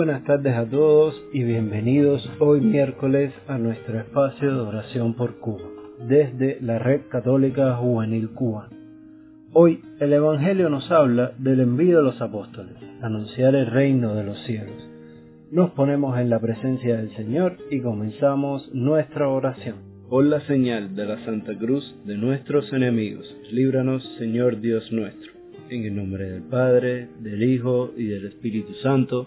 Buenas tardes a todos y bienvenidos hoy miércoles a nuestro espacio de oración por Cuba, desde la Red Católica Juvenil Cuba. Hoy el Evangelio nos habla del envío de los apóstoles, anunciar el reino de los cielos. Nos ponemos en la presencia del Señor y comenzamos nuestra oración. Por la señal de la Santa Cruz de nuestros enemigos, líbranos Señor Dios nuestro. En el nombre del Padre, del Hijo y del Espíritu Santo.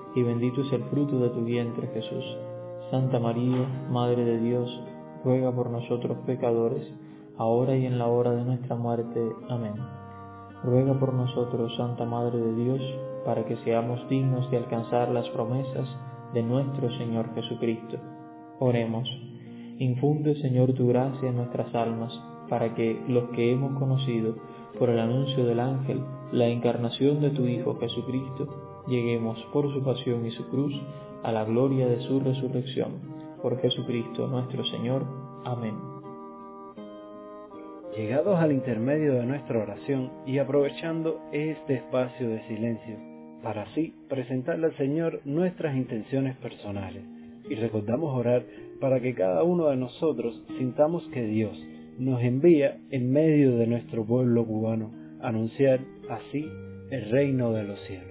y bendito es el fruto de tu vientre Jesús. Santa María, Madre de Dios, ruega por nosotros pecadores, ahora y en la hora de nuestra muerte. Amén. Ruega por nosotros, Santa Madre de Dios, para que seamos dignos de alcanzar las promesas de nuestro Señor Jesucristo. Oremos. Infunde, Señor, tu gracia en nuestras almas, para que los que hemos conocido por el anuncio del ángel la encarnación de tu Hijo Jesucristo, lleguemos por su pasión y su cruz a la gloria de su resurrección. Por Jesucristo nuestro Señor. Amén. Llegados al intermedio de nuestra oración y aprovechando este espacio de silencio, para así presentarle al Señor nuestras intenciones personales y recordamos orar para que cada uno de nosotros sintamos que Dios nos envía en medio de nuestro pueblo cubano a anunciar así el reino de los cielos.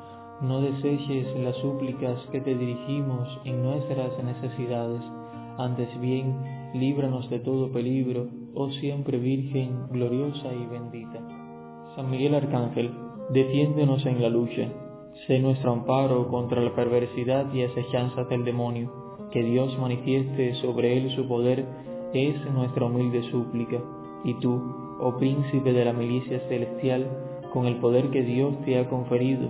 no deseches las súplicas que te dirigimos en nuestras necesidades, antes bien, líbranos de todo peligro, oh siempre Virgen gloriosa y bendita. San Miguel Arcángel, defiéndenos en la lucha, sé nuestro amparo contra la perversidad y asechanzas del demonio, que Dios manifieste sobre él su poder, es nuestra humilde súplica, y tú, oh príncipe de la milicia celestial, con el poder que Dios te ha conferido,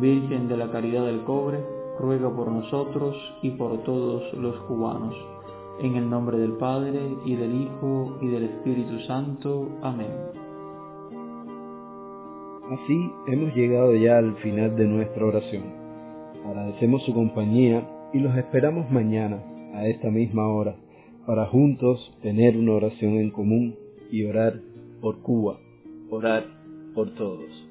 Virgen de la Caridad del Cobre, ruega por nosotros y por todos los cubanos. En el nombre del Padre, y del Hijo, y del Espíritu Santo. Amén. Así hemos llegado ya al final de nuestra oración. Agradecemos su compañía y los esperamos mañana a esta misma hora para juntos tener una oración en común y orar por Cuba, orar por todos.